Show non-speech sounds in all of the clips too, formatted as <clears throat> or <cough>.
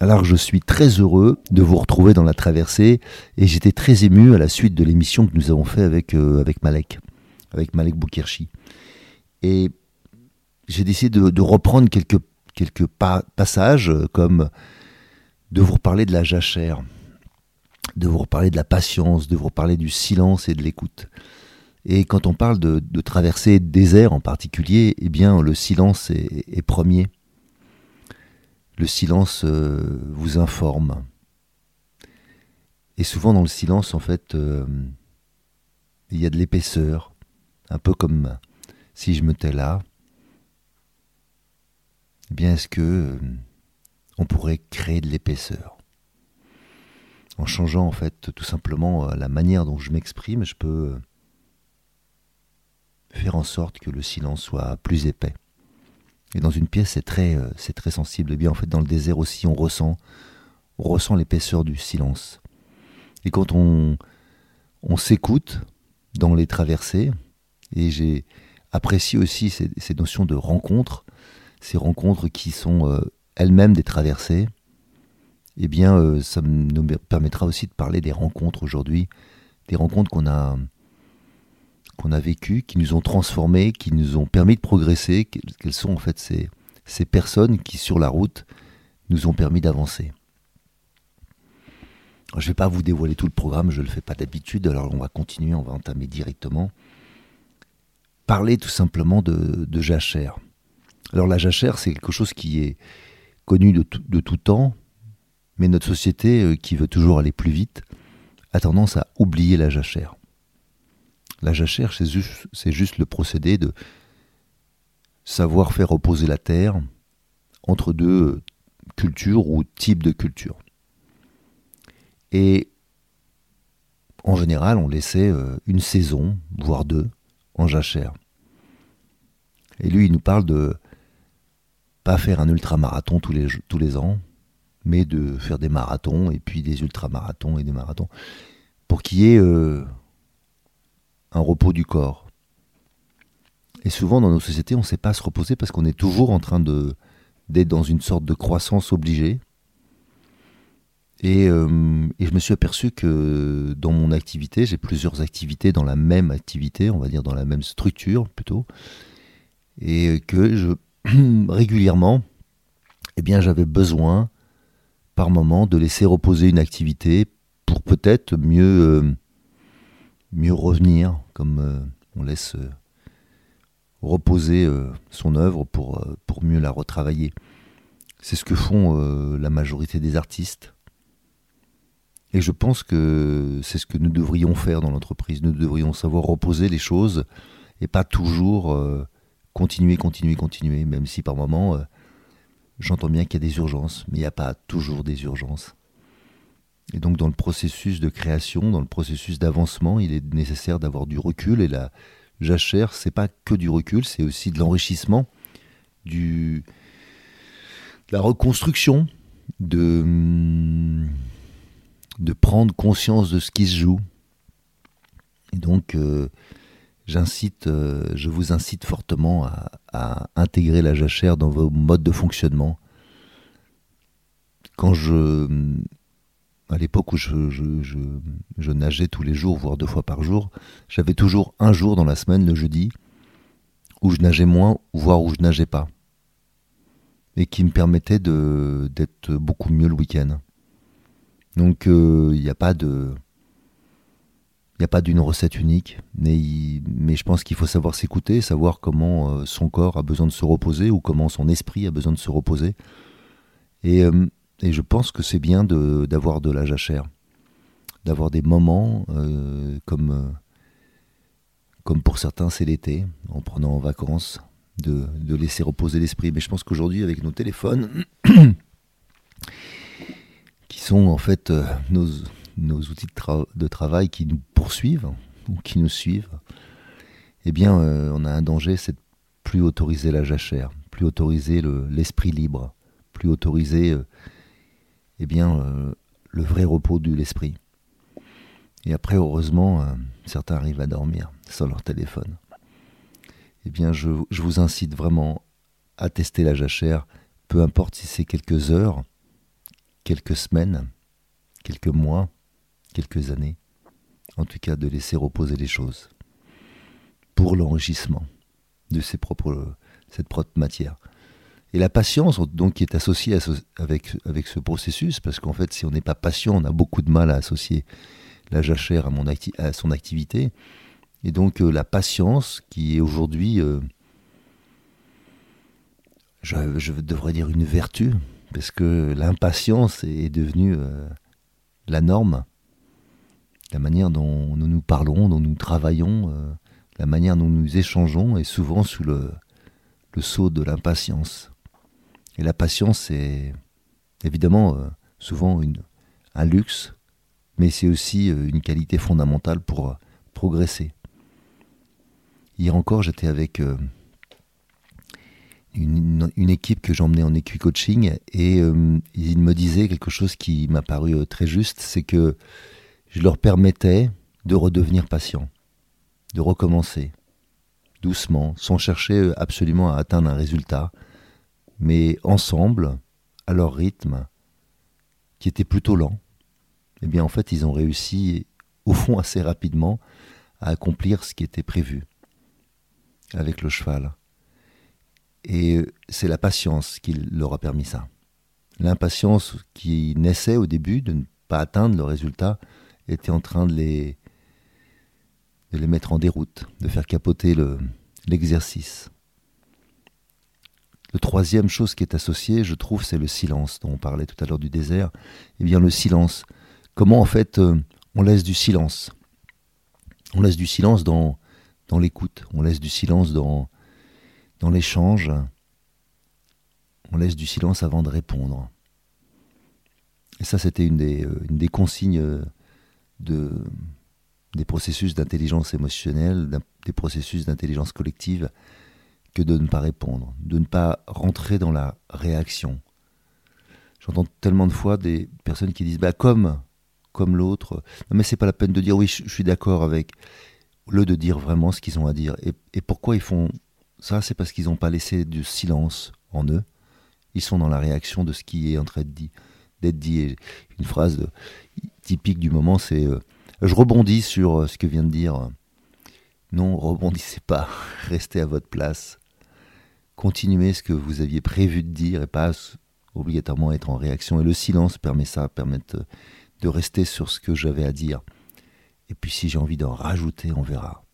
Alors je suis très heureux de vous retrouver dans la traversée et j'étais très ému à la suite de l'émission que nous avons fait avec, euh, avec Malek, avec Malek Boukirchi. Et j'ai décidé de, reprendre quelques, quelques passages euh, comme de vous reparler de la jachère, de vous reparler de la patience, de vous reparler du silence et de l'écoute. Et quand on parle de, de traverser désert en particulier, eh bien le silence est premier le silence euh, vous informe. Et souvent dans le silence, en fait, euh, il y a de l'épaisseur, un peu comme si je me tais là. Eh bien, est-ce que euh, on pourrait créer de l'épaisseur? En changeant en fait tout simplement la manière dont je m'exprime, je peux faire en sorte que le silence soit plus épais. Et dans une pièce, c'est très, euh, c'est très sensible. Et bien en fait, dans le désert aussi, on ressent, on ressent l'épaisseur du silence. Et quand on, on s'écoute dans les traversées, et j'ai apprécié aussi ces, ces, notions de rencontres, ces rencontres qui sont euh, elles-mêmes des traversées, eh bien, euh, ça nous permettra aussi de parler des rencontres aujourd'hui, des rencontres qu'on a, qu'on a vécues, qui nous ont transformés, qui nous ont permis de progresser, quelles sont en fait ces, personnes qui sur la route nous ont permis d'avancer. Je ne vais pas vous dévoiler tout le programme, je ne le fais pas d'habitude, alors on va continuer, on va entamer directement. Parler tout simplement de, jachère. Alors la jachère, c'est quelque chose qui est connu de tout, de tout temps, mais notre société, euh, qui veut toujours aller plus vite, a tendance à oublier la jachère. La jachère, c'est juste, le procédé de savoir faire opposer la terre entre deux cultures ou types de cultures. Et en général, on laissait euh, une saison, voire deux, en jachère. Et lui, il nous parle de pas faire un ultramarathon tous les, tous les ans, mais de faire des marathons, et puis des ultramarathons et des marathons, pour qu'il y ait euh, un repos du corps. Et souvent dans nos sociétés, on ne sait pas se reposer parce qu'on est toujours en train d'être dans une sorte de croissance obligée. Et, euh, et, je me suis aperçu que dans mon activité, j'ai plusieurs activités dans la même activité, on va dire dans la même structure plutôt, et que je <clears throat> régulièrement, eh bien, j'avais besoin par moment de laisser reposer une activité pour peut-être mieux euh, mieux revenir, comme euh, on laisse euh, reposer euh, son œuvre pour, pour mieux la retravailler. C'est ce que font la majorité des artistes. Et je pense que c'est ce que nous devrions faire dans l'entreprise. Nous devrions savoir reposer les choses et pas toujours continuer, continuer, continuer, même si par moments, j'entends bien qu'il y a des urgences, mais il n'y a pas toujours des urgences. Et donc dans le processus de création, dans le processus d'avancement, il est nécessaire d'avoir du recul et la jachère, c'est pas que du recul, c'est aussi de l'enrichissement, du de la reconstruction, de de prendre conscience de ce qui se joue. Et donc euh, j'incite, euh, je vous incite fortement à, à intégrer la jachère dans vos modes de fonctionnement. Quand je à l'époque où je, nageais tous les jours, voire deux fois par jour, j'avais toujours un jour dans la semaine, le jeudi, où je nageais moins, voire où je nageais pas. et qui me permettait d'être beaucoup mieux le week-end. Donc il n'y a pas de il n'y a pas d'une recette unique, mais, mais je pense qu'il faut savoir s'écouter, savoir comment euh, son corps a besoin de se reposer ou comment son esprit a besoin de se reposer. Et, euh, et je pense que c'est bien d'avoir de, la jachère, d'avoir des moments euh, comme, comme pour certains c'est l'été, en prenant en vacances, de, de laisser reposer l'esprit. Mais je pense qu'aujourd'hui, avec nos téléphones, <coughs> qui sont en fait nos nos outils de, travail qui nous poursuivent ou qui nous suivent, eh bien, euh, on a un danger, c'est de plus autoriser la jachère, plus autoriser l'esprit libre, plus autoriser, euh, eh bien, euh, le vrai repos de l'esprit. Et après, heureusement, certains arrivent à dormir sans leur téléphone. Eh bien, je, vous incite vraiment à tester la jachère, peu importe si c'est quelques heures, quelques semaines, quelques mois, quelques années, en tout cas de laisser reposer les choses pour l'enrichissement de propres, cette propre matière. Et la patience, donc, qui est associée avec, avec ce processus, parce qu'en fait, si on n'est pas patient, on a beaucoup de mal à associer la jachère à, à son activité. Et donc, euh, la patience, qui est aujourd'hui, euh, je, devrais dire une vertu, parce que l'impatience est devenue euh, la norme la manière dont nous nous parlons, dont nous travaillons, la manière dont nous échangeons est souvent sous le, le sceau de l'impatience. Et la patience c'est évidemment euh, souvent un luxe, mais c'est aussi euh, une qualité fondamentale pour progresser. Hier encore, j'étais avec une, équipe que j'emmenais en équi-coaching et il me disait quelque chose qui m'a paru très juste, c'est que je leur permettais de redevenir patients, de recommencer, doucement, sans chercher absolument à atteindre un résultat, mais ensemble, à leur rythme, qui était plutôt lent. Eh bien, en fait, ils ont réussi, au fond, assez rapidement, à accomplir ce qui était prévu avec le cheval. Et c'est la patience qui leur a permis ça. L'impatience qui naissait au début de ne pas atteindre le résultat était en train de les, mettre en déroute, de faire capoter l'exercice. Le, troisième chose qui est associée, je trouve, c'est le silence, dont on parlait tout à l'heure du désert. Eh bien, le silence. Comment, en fait, euh, on laisse du silence? On laisse du silence dans, l'écoute, on laisse du silence dans, l'échange, on laisse du silence avant de répondre. Et ça, c'était une des, euh, consignes euh, de, des processus d'intelligence émotionnelle, des processus d'intelligence collective, que de ne pas répondre, de ne pas rentrer dans la réaction. J'entends tellement de fois des personnes qui disent bah comme comme l'autre. Non mais c'est pas la peine de dire oui je, suis d'accord avec le de dire vraiment ce qu'ils ont à dire. Et, pourquoi ils font ça C'est parce qu'ils n'ont pas laissé du silence en eux. Ils sont dans la réaction de ce qui est en train d'être dit. Une phrase de, typique du moment, c'est euh, je rebondis sur euh, ce que vient de dire. Euh, non, rebondissez pas, <laughs> restez à votre place. Continuez ce que vous aviez prévu de dire et pas obligatoirement être en réaction. Et le silence permet ça, permet de rester sur ce que j'avais à dire. Et puis si j'ai envie d'en rajouter, on verra.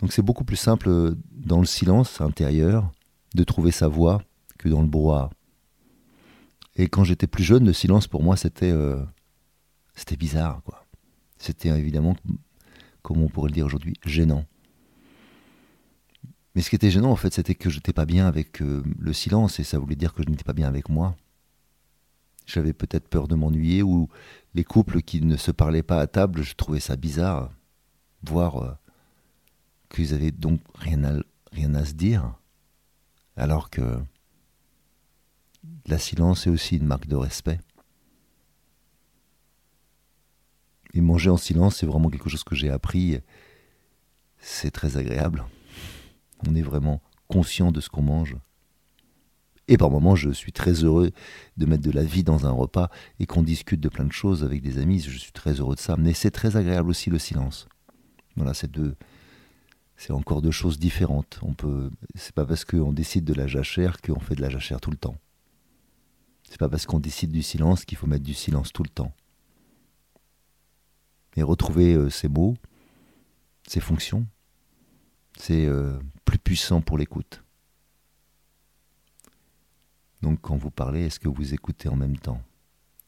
Donc c'est beaucoup plus simple dans le silence intérieur de trouver sa voix que dans le brouhaha. Et quand j'étais plus jeune, le silence pour moi c'était c'était bizarre, quoi. C'était évidemment, comme on pourrait le dire aujourd'hui, gênant. Mais ce qui était gênant, en fait, c'était que je n'étais pas bien avec euh, le silence, et ça voulait dire que je n'étais pas bien avec moi. J'avais peut-être peur de m'ennuyer, ou les couples qui ne se parlaient pas à table, je trouvais ça bizarre, voir euh, qu'ils avaient donc rien à, rien à se dire, alors que la silence est aussi une marque de respect. Et manger en silence, c'est vraiment quelque chose que j'ai appris. C'est très agréable. On est vraiment conscient de ce qu'on mange. Et par moments, je suis très heureux de mettre de la vie dans un repas et qu'on discute de plein de choses avec des amis. Je suis très heureux de ça. Mais c'est très agréable aussi le silence. Voilà, c'est deux, c'est encore deux choses différentes. On peut, c'est pas parce qu'on décide de la jachère qu'on fait de la jachère tout le temps. C'est pas parce qu'on décide du silence qu'il faut mettre du silence tout le temps. Et retrouver euh, ces mots, ces fonctions, c'est euh, plus puissant pour l'écoute. Donc quand vous parlez, est-ce que vous écoutez en même temps?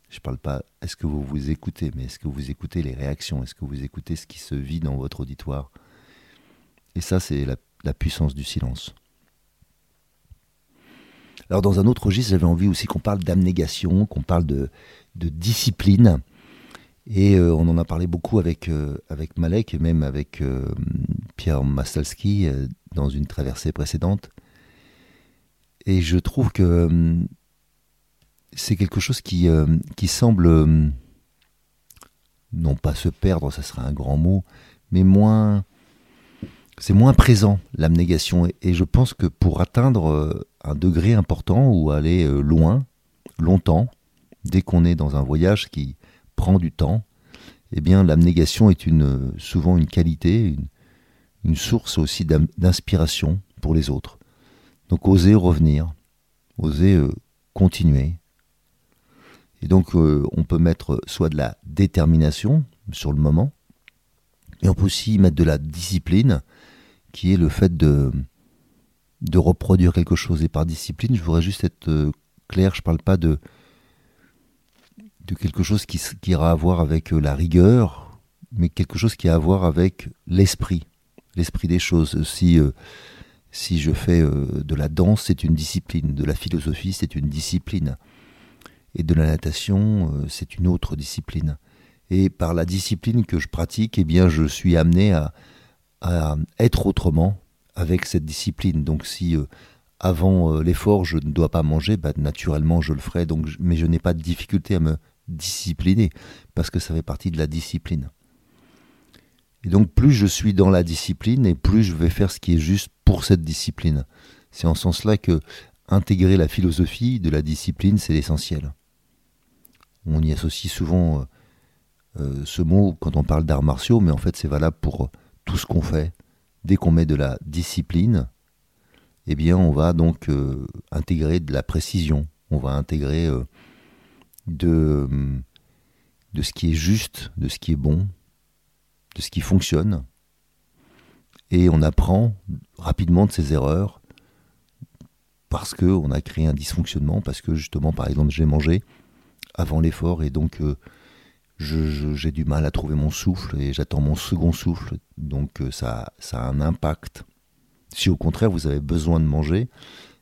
Je ne parle pas est-ce que vous vous écoutez, mais est-ce que vous écoutez les réactions? Est-ce que vous écoutez ce qui se vit dans votre auditoire? Et ça, c'est la, puissance du silence. Alors dans un autre registre, j'avais envie aussi qu'on parle d'abnégation, qu'on parle de, discipline. Et euh, on en a parlé beaucoup avec, euh, avec Malek et même avec Pierre Mastalski dans une traversée précédente. Et je trouve que hum, c'est quelque chose qui, euh, semble, non pas se perdre, ça serait un grand mot, mais moins. C'est moins présent, l'abnégation. Et je pense que pour atteindre euh, un degré important ou aller euh, loin, longtemps, dès qu'on est dans un voyage qui prend du temps, eh bien l'abnégation est souvent une qualité, une, une source aussi d'inspiration pour les autres. Donc oser revenir, oser euh, continuer. Et donc euh, on peut mettre soit de la détermination sur le moment, et on peut aussi mettre de la discipline, qui est le fait de, de reproduire quelque chose. Et par discipline, je voudrais juste être euh, clair, je ne parle pas de, de quelque chose qui, qui ira à voir avec la rigueur, mais quelque chose qui a à voir avec l'esprit, l'esprit des choses. Si si je fais euh, de la danse, c'est une discipline, de la philosophie, c'est une discipline, et de la natation, euh, c'est une autre discipline. Et par la discipline que je pratique, eh bien, je suis amené à, être autrement avec cette discipline. Donc, si euh, avant l'effort, je ne dois pas manger, bah, naturellement, je le ferai. Donc, mais je n'ai pas de difficulté à me discipliner parce que ça fait partie de la discipline. Et donc plus je suis dans la discipline et plus je vais faire ce qui est juste pour cette discipline. C'est en ce sens-là que intégrer la philosophie de la discipline, c'est l'essentiel. On y associe souvent euh, euh, ce mot quand on parle d'arts martiaux, mais en fait c'est valable pour tout ce qu'on fait. Dès qu'on met de la discipline, eh bien on va donc euh, intégrer de la précision, on va intégrer de, de ce qui est juste, de ce qui est bon, de ce qui fonctionne, et on apprend rapidement de ses erreurs parce qu'on a créé un dysfonctionnement, parce que justement, par exemple, j'ai mangé avant l'effort et donc euh, j'ai du mal à trouver mon souffle et j'attends mon second souffle, donc euh, ça, ça a un impact. Si au contraire vous avez besoin de manger,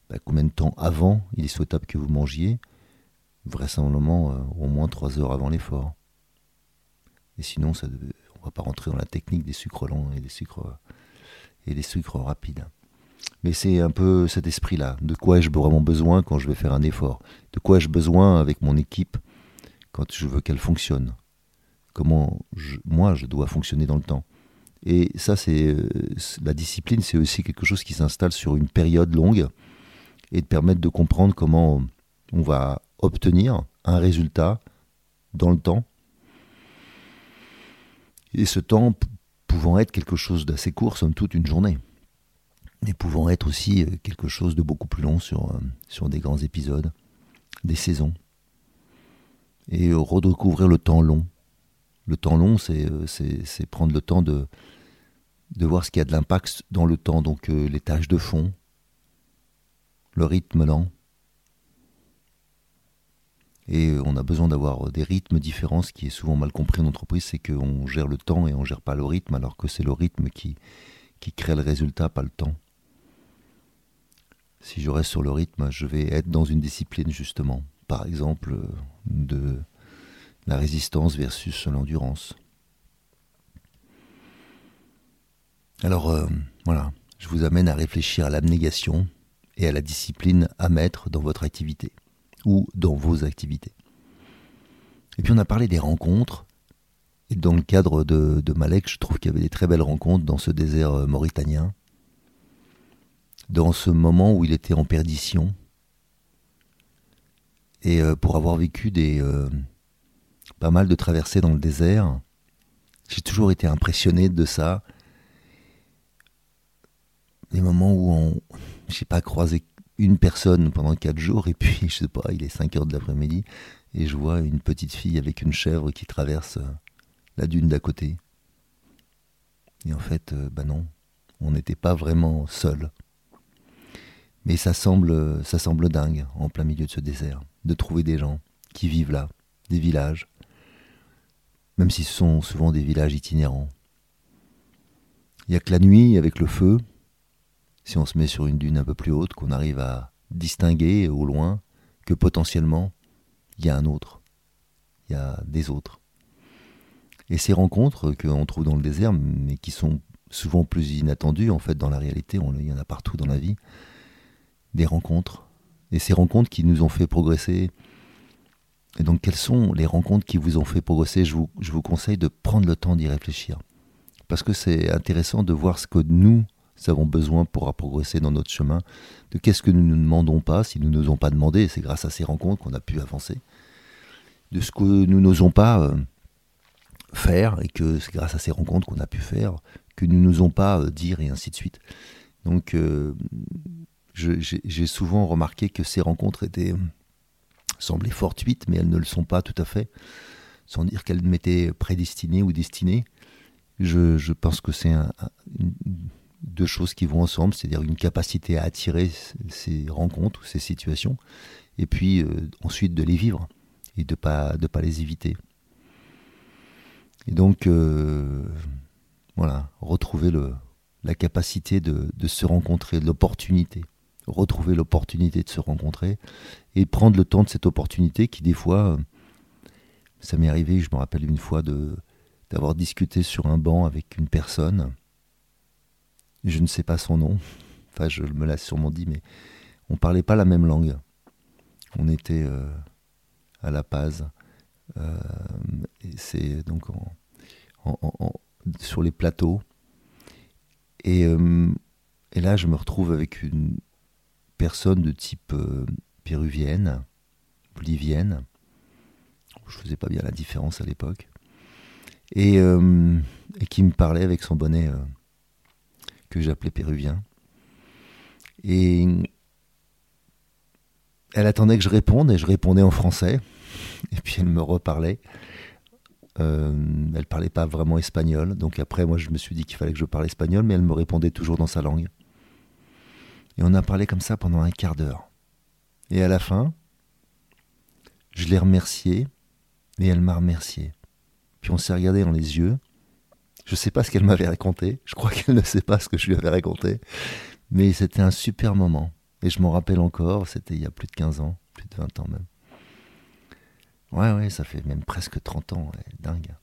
bah, combien de temps avant il est souhaitable que vous mangiez? Vraisemblablement euh, au moins trois heures avant l'effort. Et sinon, ça, on va pas rentrer dans la technique des sucres lents et des sucres et des sucres rapides. Mais c'est un peu cet esprit-là. De quoi ai-je vraiment besoin quand je vais faire un effort? De quoi ai-je besoin avec mon équipe quand je veux qu'elle fonctionne? Comment moi je dois fonctionner dans le temps? Et ça, c'est la discipline, c'est aussi quelque chose qui s'installe sur une période longue et de permettre de comprendre comment on va obtenir un résultat dans le temps et ce temps pouvant être quelque chose d'assez court, somme toute une journée, mais pouvant être aussi euh, quelque chose de beaucoup plus long sur, euh, des grands épisodes, des saisons. Et redécouvrir le temps long. Le temps long, c'est euh, prendre le temps de, de voir ce qui a de l'impact dans le temps, donc les tâches de fond, le rythme lent, et euh, on a besoin d'avoir euh, des rythmes différents. Ce qui est souvent mal compris en entreprise, c'est qu'on gère le temps et on ne gère pas le rythme, alors que c'est le rythme qui, crée le résultat, pas le temps. Si je reste sur le rythme, je vais être dans une discipline justement. Par exemple, euh, de la résistance versus l'endurance. Alors voilà, je vous amène à réfléchir à l'abnégation et à la discipline à mettre dans votre activité ou dans vos activités. Et puis on a parlé des rencontres. Et dans le cadre de, Malek, je trouve qu'il y avait des très belles rencontres dans ce désert euh, mauritanien. Dans ce moment où il était en perdition. Et euh, pour avoir vécu des, euh, pas mal de traversées dans le désert, j'ai toujours été impressionné de ça. des moments où on, j'ai pas croisé une personne pendant quatre jours et puis je sais pas, il est 5 heures de l'après-midi et je vois une petite fille avec une chèvre qui traverse euh, la dune d'à côté. Et en fait, euh, bah non, on n'était pas vraiment seul. Mais ça semble, ça semble dingue en plein milieu de ce désert de trouver des gens qui vivent là, des villages, même si ce sont souvent des villages itinérants. Il n'y a que la nuit, avec le feu, si on se met sur une dune un peu plus haute, qu'on arrive à distinguer au loin que potentiellement il y a un autre, il y a des autres. Et ces rencontres qu'on trouve dans le désert, mais qui sont souvent plus inattendues, en fait, dans la réalité, il y en a partout dans la vie, des rencontres. Et ces rencontres qui nous ont fait progresser. Et donc, quelles sont les rencontres qui vous ont fait progresser? Je vous, je vous conseille de prendre le temps d'y réfléchir. Parce que c'est intéressant de voir ce que nous, nous avons besoin pour progresser dans notre chemin, de qu'est-ce que nous ne demandons pas, si nous n'osons pas demander, c'est grâce à ces rencontres qu'on a pu avancer, de ce que nous n'osons pas euh, faire, et que c'est grâce à ces rencontres qu'on a pu faire, que nous n'osons pas euh, dire, et ainsi de suite. Donc, euh, j'ai souvent remarqué que ces rencontres étaient semblaient fortuites, mais elles ne le sont pas tout à fait, sans dire qu'elles m'étaient prédestinées ou destinées. Je, pense que c'est un, deux choses qui vont ensemble, c'est-à-dire une capacité à attirer ces rencontres ou ces situations, et puis euh, ensuite de les vivre et de pas de pas les éviter. Et donc euh, voilà, retrouver le, la capacité de, de se rencontrer, l'opportunité, retrouver l'opportunité de se rencontrer et prendre le temps de cette opportunité qui des fois, ça m'est arrivé, je me rappelle une fois de d'avoir discuté sur un banc avec une personne je ne sais pas son nom. Enfin, je me l'ai sûrement dit, mais on parlait pas la même langue. On était euh, à La Paz. Euh, c'est donc sur les plateaux. Et, euh, et, là, je me retrouve avec une personne de type péruvienne, bolivienne. Je faisais pas bien la différence à l'époque. Et, qui me parlait avec son bonnet que j'appelais péruvien. Et elle attendait que je réponde et je répondais en français. <laughs> Et puis elle me reparlait. Euh, elle parlait pas vraiment espagnol. Donc après, moi, je me suis dit qu'il fallait que je parle espagnol, mais elle me répondait toujours dans sa langue. Et on a parlé comme ça pendant un quart d'heure. Et à la fin, je l'ai remerciée et elle m'a remercié. Puis on s'est regardé dans les yeux je ne sais pas ce qu'elle m'avait raconté. Je crois qu'elle ne sait pas ce que je lui avais raconté. Mais c'était un super moment. Et je m'en rappelle encore, c'était il y a plus de 15 ans, plus de 20 ans même. Ouais, ouais, ça fait même presque 30 ans, dingue.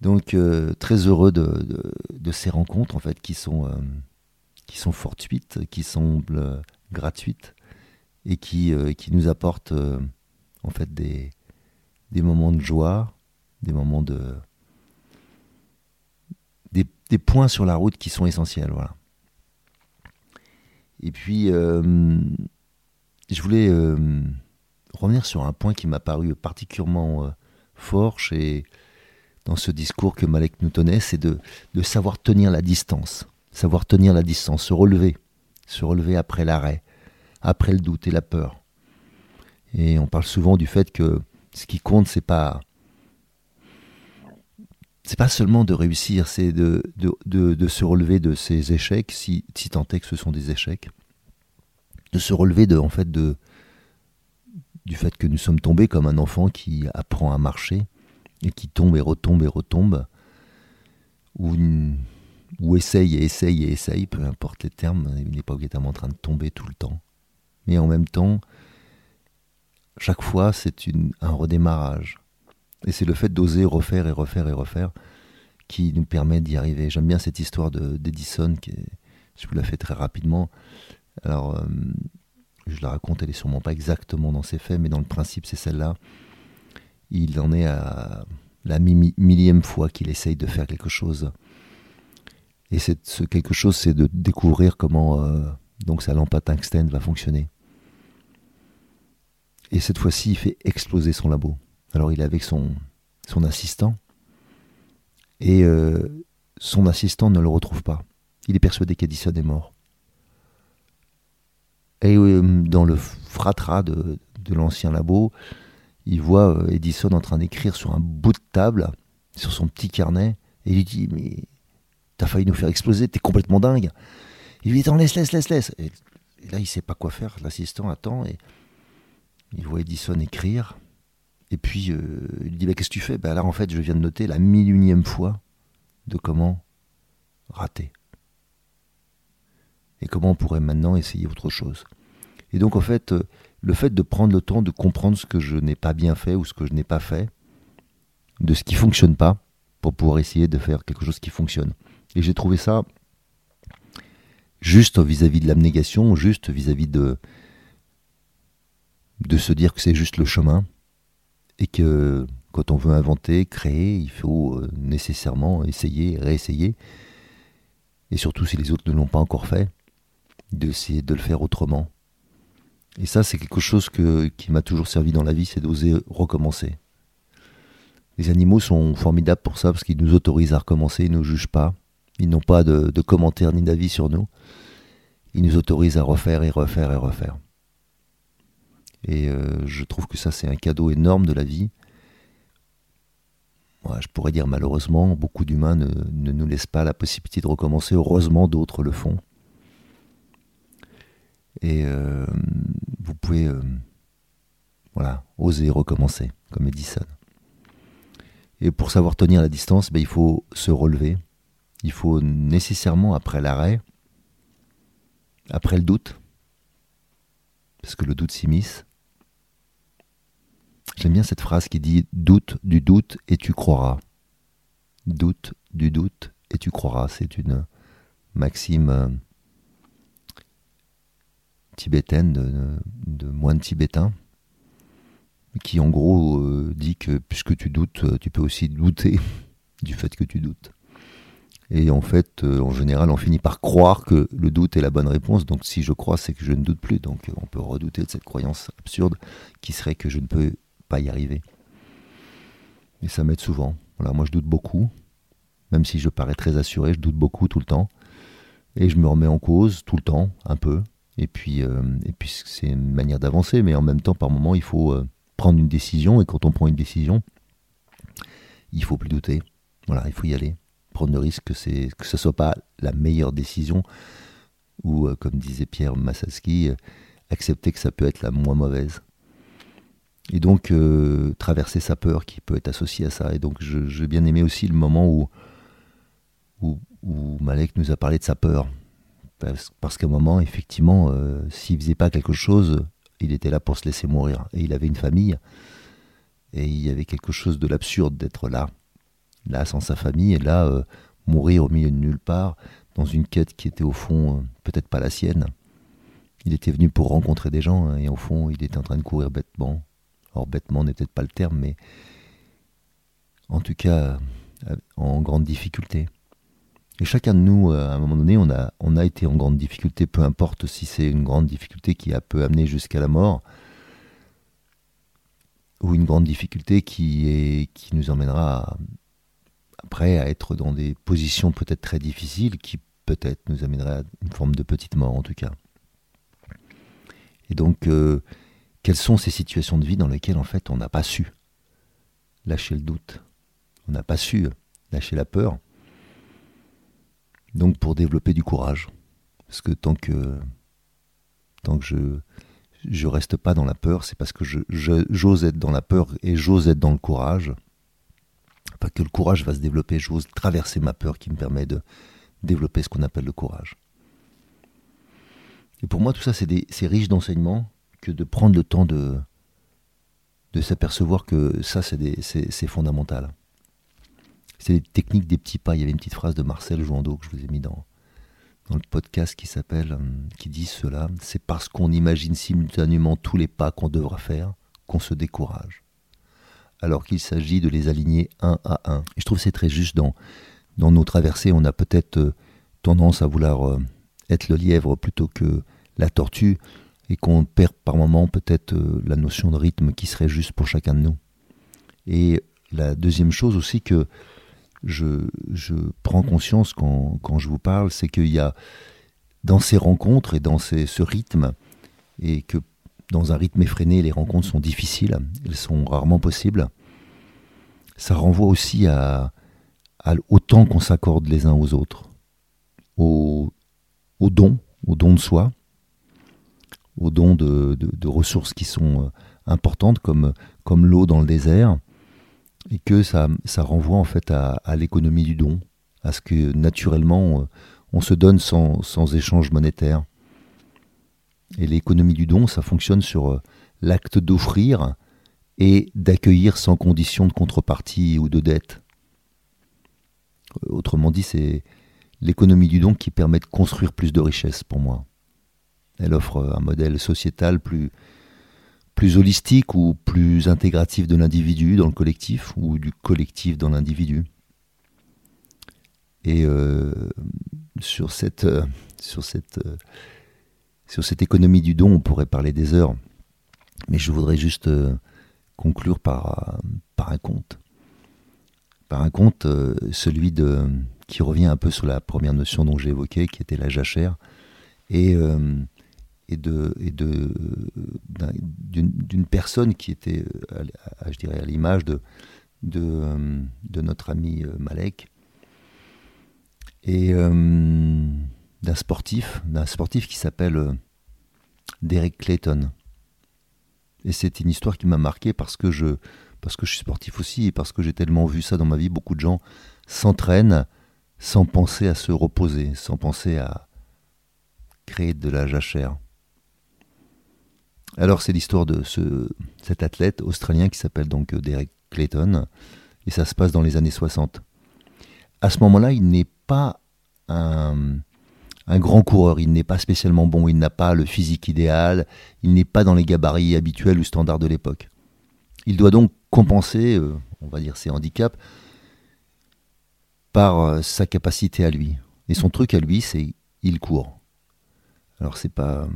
Donc euh, très heureux de, ces rencontres en fait qui sont, euh, qui sont fortuites, qui semblent gratuites et qui, euh, qui nous apportent en fait des, des moments de joie, des moments de, points sur la route qui sont essentiels. Et puis, euh, je voulais euh, revenir sur un point qui m'a paru particulièrement euh, fort chez, dans ce discours que Malek nous tenait, c'est de, de savoir tenir la distance, savoir tenir la distance, se relever, se relever après l'arrêt, après le doute et la peur. Et on parle souvent du fait que ce qui compte, c'est pas c'est pas seulement de réussir, c'est de, se relever de ces échecs, si, tant est que ce sont des échecs, de se relever de, fait, de, du fait que nous sommes tombés comme un enfant qui apprend à marcher et qui tombe et retombe et retombe, ou, ou essaye et essaye et essaye, peu importe les termes, il n'est pas en train de tomber tout le temps. Mais en même temps, chaque fois, c'est un redémarrage. Et c'est le fait d'oser refaire et refaire et refaire qui nous permet d'y arriver. J'aime bien cette histoire d'Edison, qui je vous la fais très rapidement. Alors, euh, je la raconte, elle est sûrement pas exactement dans ses faits, mais dans le principe, c'est celle-là. Il en est à la millième fois qu'il essaye de faire quelque chose. Et ce quelque chose, c'est de découvrir comment euh, donc sa lampe à tungstène va fonctionner. Et cette fois-ci, il fait exploser son labo. Alors il est avec son, assistant, et euh, son assistant ne le retrouve pas. Il est persuadé qu'Edison est mort. Et euh, dans le fratras de, l'ancien labo, il voit euh, Edison en train d'écrire sur un bout de table, sur son petit carnet, et il lui dit Mais t'as failli nous faire exploser, t'es complètement dingue. Il lui dit Attends, laisse, laisse, laisse, laisse. Et, là, il sait pas quoi faire. L'assistant attend et il voit Edison écrire. Et puis, euh, il dit bah, Qu'est-ce que tu fais? Bah, Là, en fait, je viens de noter la mille unième fois de comment rater et comment on pourrait maintenant essayer autre chose. Et donc en fait, euh, le fait de prendre le temps de comprendre ce que je n'ai pas bien fait ou ce que je n'ai pas fait, de ce qui fonctionne pas, pour pouvoir essayer de faire quelque chose qui fonctionne. Et j'ai trouvé ça juste vis-à-vis de l'abnégation, juste vis-à-vis de de se dire que c'est juste le chemin et que quand on veut inventer, créer, il faut euh, nécessairement essayer, réessayer. Et surtout si les autres ne l'ont pas encore fait, d'essayer de le faire autrement. Et ça, c'est quelque chose qui m'a toujours servi dans la vie, c'est d'oser recommencer. Les animaux sont formidables pour ça, parce qu'ils nous autorisent à recommencer, ils ne nous jugent pas, ils n'ont pas de, commentaires ni d'avis sur nous. Ils nous autorisent à refaire et refaire et refaire. Et euh, je trouve que ça, c'est un cadeau énorme de la vie. Je pourrais dire malheureusement, beaucoup d'humains ne, ne nous laissent pas la possibilité de recommencer. Heureusement, d'autres le font. Et euh, vous pouvez euh, voilà, oser recommencer, comme Edison. Et pour savoir tenir la distance, ben, il faut se relever. Il faut nécessairement, après l'arrêt, après le doute, parce que le doute s'immisce, j'aime bien cette phrase qui dit Doute du doute et tu croiras. Doute du doute et tu croiras. C'est une maxime euh, tibétaine de, moines tibétains qui en gros euh, dit que puisque tu doutes, euh, tu peux aussi douter <laughs> du fait que tu doutes. Et en fait, en général, on finit par croire que le doute est la bonne réponse. Donc si je crois, c'est que je ne doute plus. Donc on peut redouter de cette croyance absurde qui serait que je ne peux y arriver. Et ça m'aide souvent. Voilà, moi je doute beaucoup. Même si je parais très assuré, je doute beaucoup tout le temps. Et je me remets en cause tout le temps, un peu. Et puis, euh, et puis c'est une manière d'avancer, mais en même temps, par moment, il faut euh, prendre une décision. Et quand on prend une décision, il faut plus douter. Voilà, il faut y aller. Prendre le risque que, que ce ne soit pas la meilleure décision, ou euh, comme disait Pierre Massaski, accepter que ça peut être la moins mauvaise. Et donc, traverser sa peur qui peut être associée à ça. Et donc, j'ai bien aimé aussi le moment où, où, Malek nous a parlé de sa peur. Parce, qu'à un moment, effectivement, euh, s'il faisait pas quelque chose, il était là pour se laisser mourir. Et il avait une famille. Et il y avait quelque chose de l'absurde d'être là. Là, sans sa famille, et là, euh, mourir au milieu de nulle part, dans une quête qui était au fond euh, peut-être pas la sienne. Il était venu pour rencontrer des gens, hein, et au fond, il était en train de courir bêtement. Or, bêtement n'est peut-être pas le terme, mais en tout cas, en grande difficulté. Et chacun de nous, euh, à un moment donné, on a, on a été en grande difficulté, peu importe si c'est une grande difficulté qui a peu amené jusqu'à la mort, ou une grande difficulté qui, est, qui nous emmènera après à être dans des positions peut-être très difficiles, qui peut-être nous amènerait à une forme de petite mort en tout cas. Et donc, euh, quelles sont ces situations de vie dans lesquelles en fait on n'a pas su lâcher le doute, on n'a pas su lâcher la peur, donc pour développer du courage. Parce que tant que, tant que je je reste pas dans la peur, c'est parce que j'ose être dans la peur et j'ose être dans le courage. Enfin, que le courage va se développer, j'ose traverser ma peur qui me permet de développer ce qu'on appelle le courage. Et pour moi, tout ça, c'est riche d'enseignements que de prendre le temps de, de s'apercevoir que ça, c'est fondamental. C'est les techniques des petits pas. Il y avait une petite phrase de Marcel Jouandeau que je vous ai mis dans, dans le podcast qui s'appelle, euh, qui dit cela. C'est parce qu'on imagine simultanément tous les pas qu'on devra faire qu'on se décourage. Alors qu'il s'agit de les aligner un à un. Je trouve c'est très juste dans, dans nos traversées. On a peut-être euh, tendance à vouloir euh, être le lièvre plutôt que la tortue et qu'on perd par moment peut-être la notion de rythme qui serait juste pour chacun de nous. Et la deuxième chose aussi que je, je prends conscience quand, quand, je vous parle, c'est qu'il y a dans ces rencontres et dans ces, ce rythme, et que dans un rythme effréné, les rencontres sont difficiles, elles sont rarement possibles, ça renvoie aussi à, au temps qu'on s'accorde les uns aux autres, au, au don, au don de soi, au don de, ressources qui sont euh, importantes comme, l'eau dans le désert, et que ça, renvoie en fait à, l'économie du don, à ce que naturellement on se donne sans, sans échange monétaire. Et l'économie du don, ça fonctionne sur euh, l'acte d'offrir et d'accueillir sans condition de contrepartie ou de dette. Autrement dit, c'est l'économie du don qui permet de construire plus de richesses pour moi. Elle offre un modèle sociétal plus, plus holistique ou plus intégratif de l'individu dans le collectif ou du collectif dans l'individu. Et euh, sur, cette, euh, sur, cette, euh, sur cette économie du don, on pourrait parler des heures, mais je voudrais juste conclure par, par un conte. Par un conte, celui de, qui revient un peu sur la première notion dont j'ai évoqué, qui était la jachère, et et de et de d'une personne qui était je dirais à l'image de de, de notre ami Malek. Et d'un sportif d'un sportif qui s'appelle Derek Clayton. Et c'est une histoire qui m'a marqué parce que je parce que je suis sportif aussi et parce que j'ai tellement vu ça dans ma vie. Beaucoup de gens s'entraînent sans penser à se reposer sans penser à créer de la jachère alors c'est l'histoire de ce, cet athlète australien qui s'appelle donc euh, Derek Clayton, et ça se passe dans les années 60. À ce moment-là, il n'est pas un, grand coureur, il n'est pas spécialement bon, il n'a pas le physique idéal, il n'est pas dans les gabarits habituels ou standards de l'époque. Il doit donc compenser, euh, on va dire, ses handicaps par euh, sa capacité à lui. Et son truc à lui, c'est il court. Alors c'est pas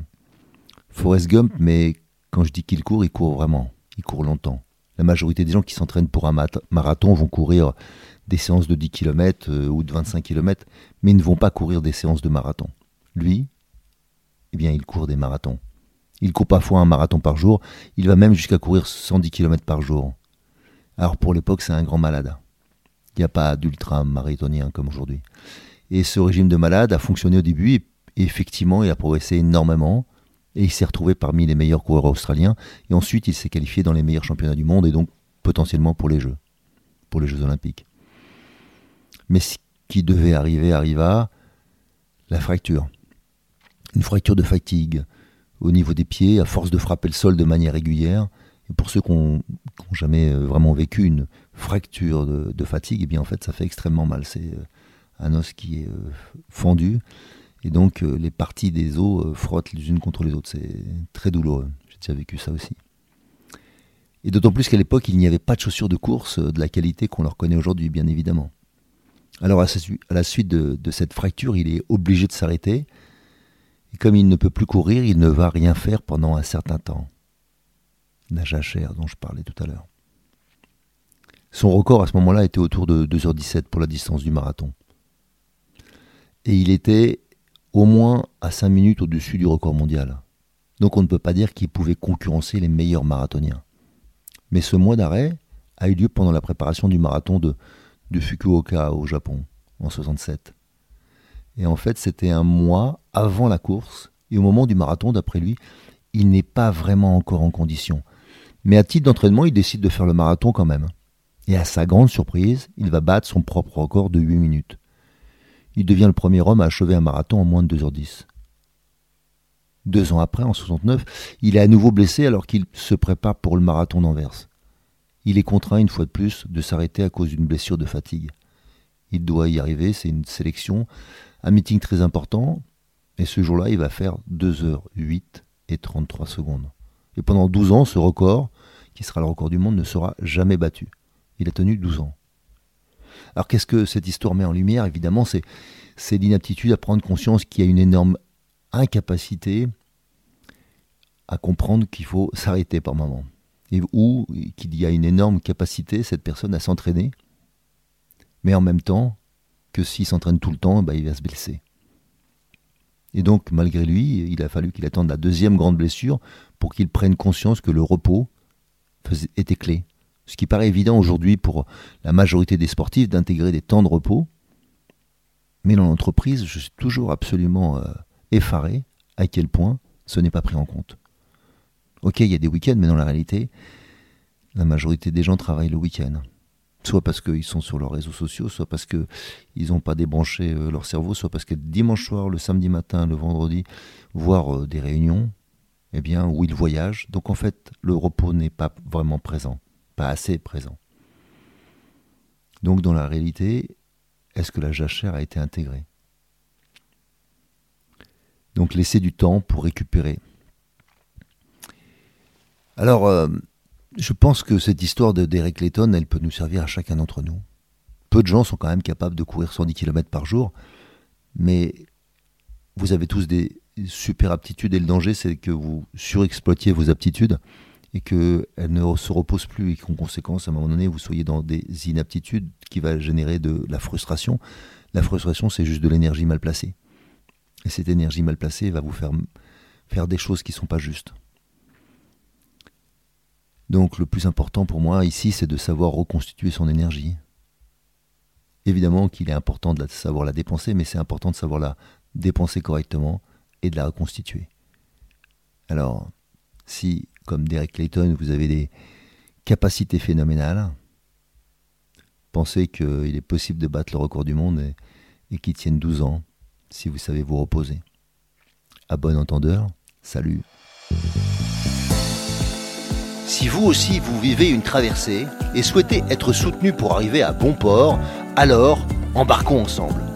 Forrest Gump, mais quand je dis qu'il court, il court vraiment. Il court longtemps. La majorité des gens qui s'entraînent pour un marathon vont courir des séances de 10 km euh, ou de 25 km, mais ils ne vont pas courir des séances de marathon. Lui, eh bien, il court des marathons. Il court parfois un marathon par jour, il va même jusqu'à courir 110 km par jour. Alors pour l'époque, c'est un grand malade. Il n'y a pas d'ultra marathonien comme aujourd'hui. Et ce régime de malade a fonctionné au début et effectivement, il a progressé énormément et il s'est retrouvé parmi les meilleurs coureurs australiens. Et ensuite, il s'est qualifié dans les meilleurs championnats du monde et donc potentiellement pour les Jeux, pour les Jeux Olympiques. Mais ce qui devait arriver arriva, la fracture. Une fracture de fatigue au niveau des pieds, à force de frapper le sol de manière régulière. Pour ceux qui n'ont jamais euh, vraiment vécu une fracture de, fatigue, eh bien en fait ça fait extrêmement mal. C'est euh, un os qui est euh, fendu et donc euh, les parties des os euh, frottent les unes contre les autres. C'est très douloureux. J'ai déjà vécu ça aussi. Et d'autant plus qu'à l'époque, il n'y avait pas de chaussures de course euh, de la qualité qu'on leur connaît aujourd'hui, bien évidemment. Alors à la suite de, cette fracture, il est obligé de s'arrêter. Et comme il ne peut plus courir, il ne va rien faire pendant un certain temps. La jachère dont je parlais tout à l'heure. Son record à ce moment-là était autour de 2h17 pour la distance du marathon. Et il était au moins à 5 minutes au-dessus du record mondial. Donc on ne peut pas dire qu'il pouvait concurrencer les meilleurs marathoniens. Mais ce mois d'arrêt a eu lieu pendant la préparation du marathon de, de Fukuoka au Japon en 67. Et en fait, c'était un mois avant la course, et au moment du marathon, d'après lui, il n'est pas vraiment encore en condition. Mais à titre d'entraînement, il décide de faire le marathon quand même. Et à sa grande surprise, il va battre son propre record de 8 minutes. Il devient le premier homme à achever un marathon en moins de 2h10. Deux ans après, en 69, il est à nouveau blessé alors qu'il se prépare pour le marathon d'Anvers. Il est contraint une fois de plus de s'arrêter à cause d'une blessure de fatigue. Il doit y arriver, c'est une sélection, un meeting très important, et ce jour-là, il va faire 2h08 et 33 secondes. Et pendant 12 ans, ce record, qui sera le record du monde, ne sera jamais battu. Il a tenu 12 ans. Alors qu'est-ce que cette histoire met en lumière? Évidemment, c'est, l'inaptitude à prendre conscience qu'il y a une énorme incapacité à comprendre qu'il faut s'arrêter par moment. Et, ou qu'il y a une énorme capacité, cette personne, à s'entraîner, Mais en même temps, que s'il s'entraîne tout le temps, bah, il va se blesser. Et donc, malgré lui, il a fallu qu'il attende la deuxième grande blessure pour qu'il prenne conscience que le repos était clé. Ce qui paraît évident aujourd'hui pour la majorité des sportifs d'intégrer des temps de repos. Mais dans l'entreprise, je suis toujours absolument euh, effaré à quel point ce n'est pas pris en compte. Ok, il y a des week-ends, mais dans la réalité, la majorité des gens travaillent le week-end. Soit parce qu'ils sont sur leurs réseaux sociaux, soit parce qu'ils n'ont pas débranché euh, leur cerveau, soit parce que dimanche soir, le samedi matin, le vendredi, voire euh, des réunions, eh bien, où ils voyagent. Donc en fait, le repos n'est pas vraiment présent, pas assez présent. Donc dans la réalité, est-ce que la jachère a été intégrée? Donc laisser du temps pour récupérer. Alors, euh, je pense que cette histoire de Derek Layton, elle peut nous servir à chacun d'entre nous. Peu de gens sont quand même capables de courir 110 km par jour, mais vous avez tous des super aptitudes et le danger, c'est que vous surexploitiez vos aptitudes et qu'elles ne se reposent plus et qu'en conséquence, à un moment donné, vous soyez dans des inaptitudes qui va générer de la frustration. La frustration, c'est juste de l'énergie mal placée. Et cette énergie mal placée va vous faire faire des choses qui ne sont pas justes. Donc le plus important pour moi ici, c'est de savoir reconstituer son énergie. Évidemment qu'il est important de savoir la dépenser, mais c'est important de savoir la dépenser correctement et de la reconstituer. Alors, si, comme Derek Clayton, vous avez des capacités phénoménales, pensez qu'il est possible de battre le record du monde et, qu'il tienne 12 ans si vous savez vous reposer. À bon entendeur, salut. Si vous aussi vous vivez une traversée et souhaitez être soutenu pour arriver à bon port, alors embarquons ensemble.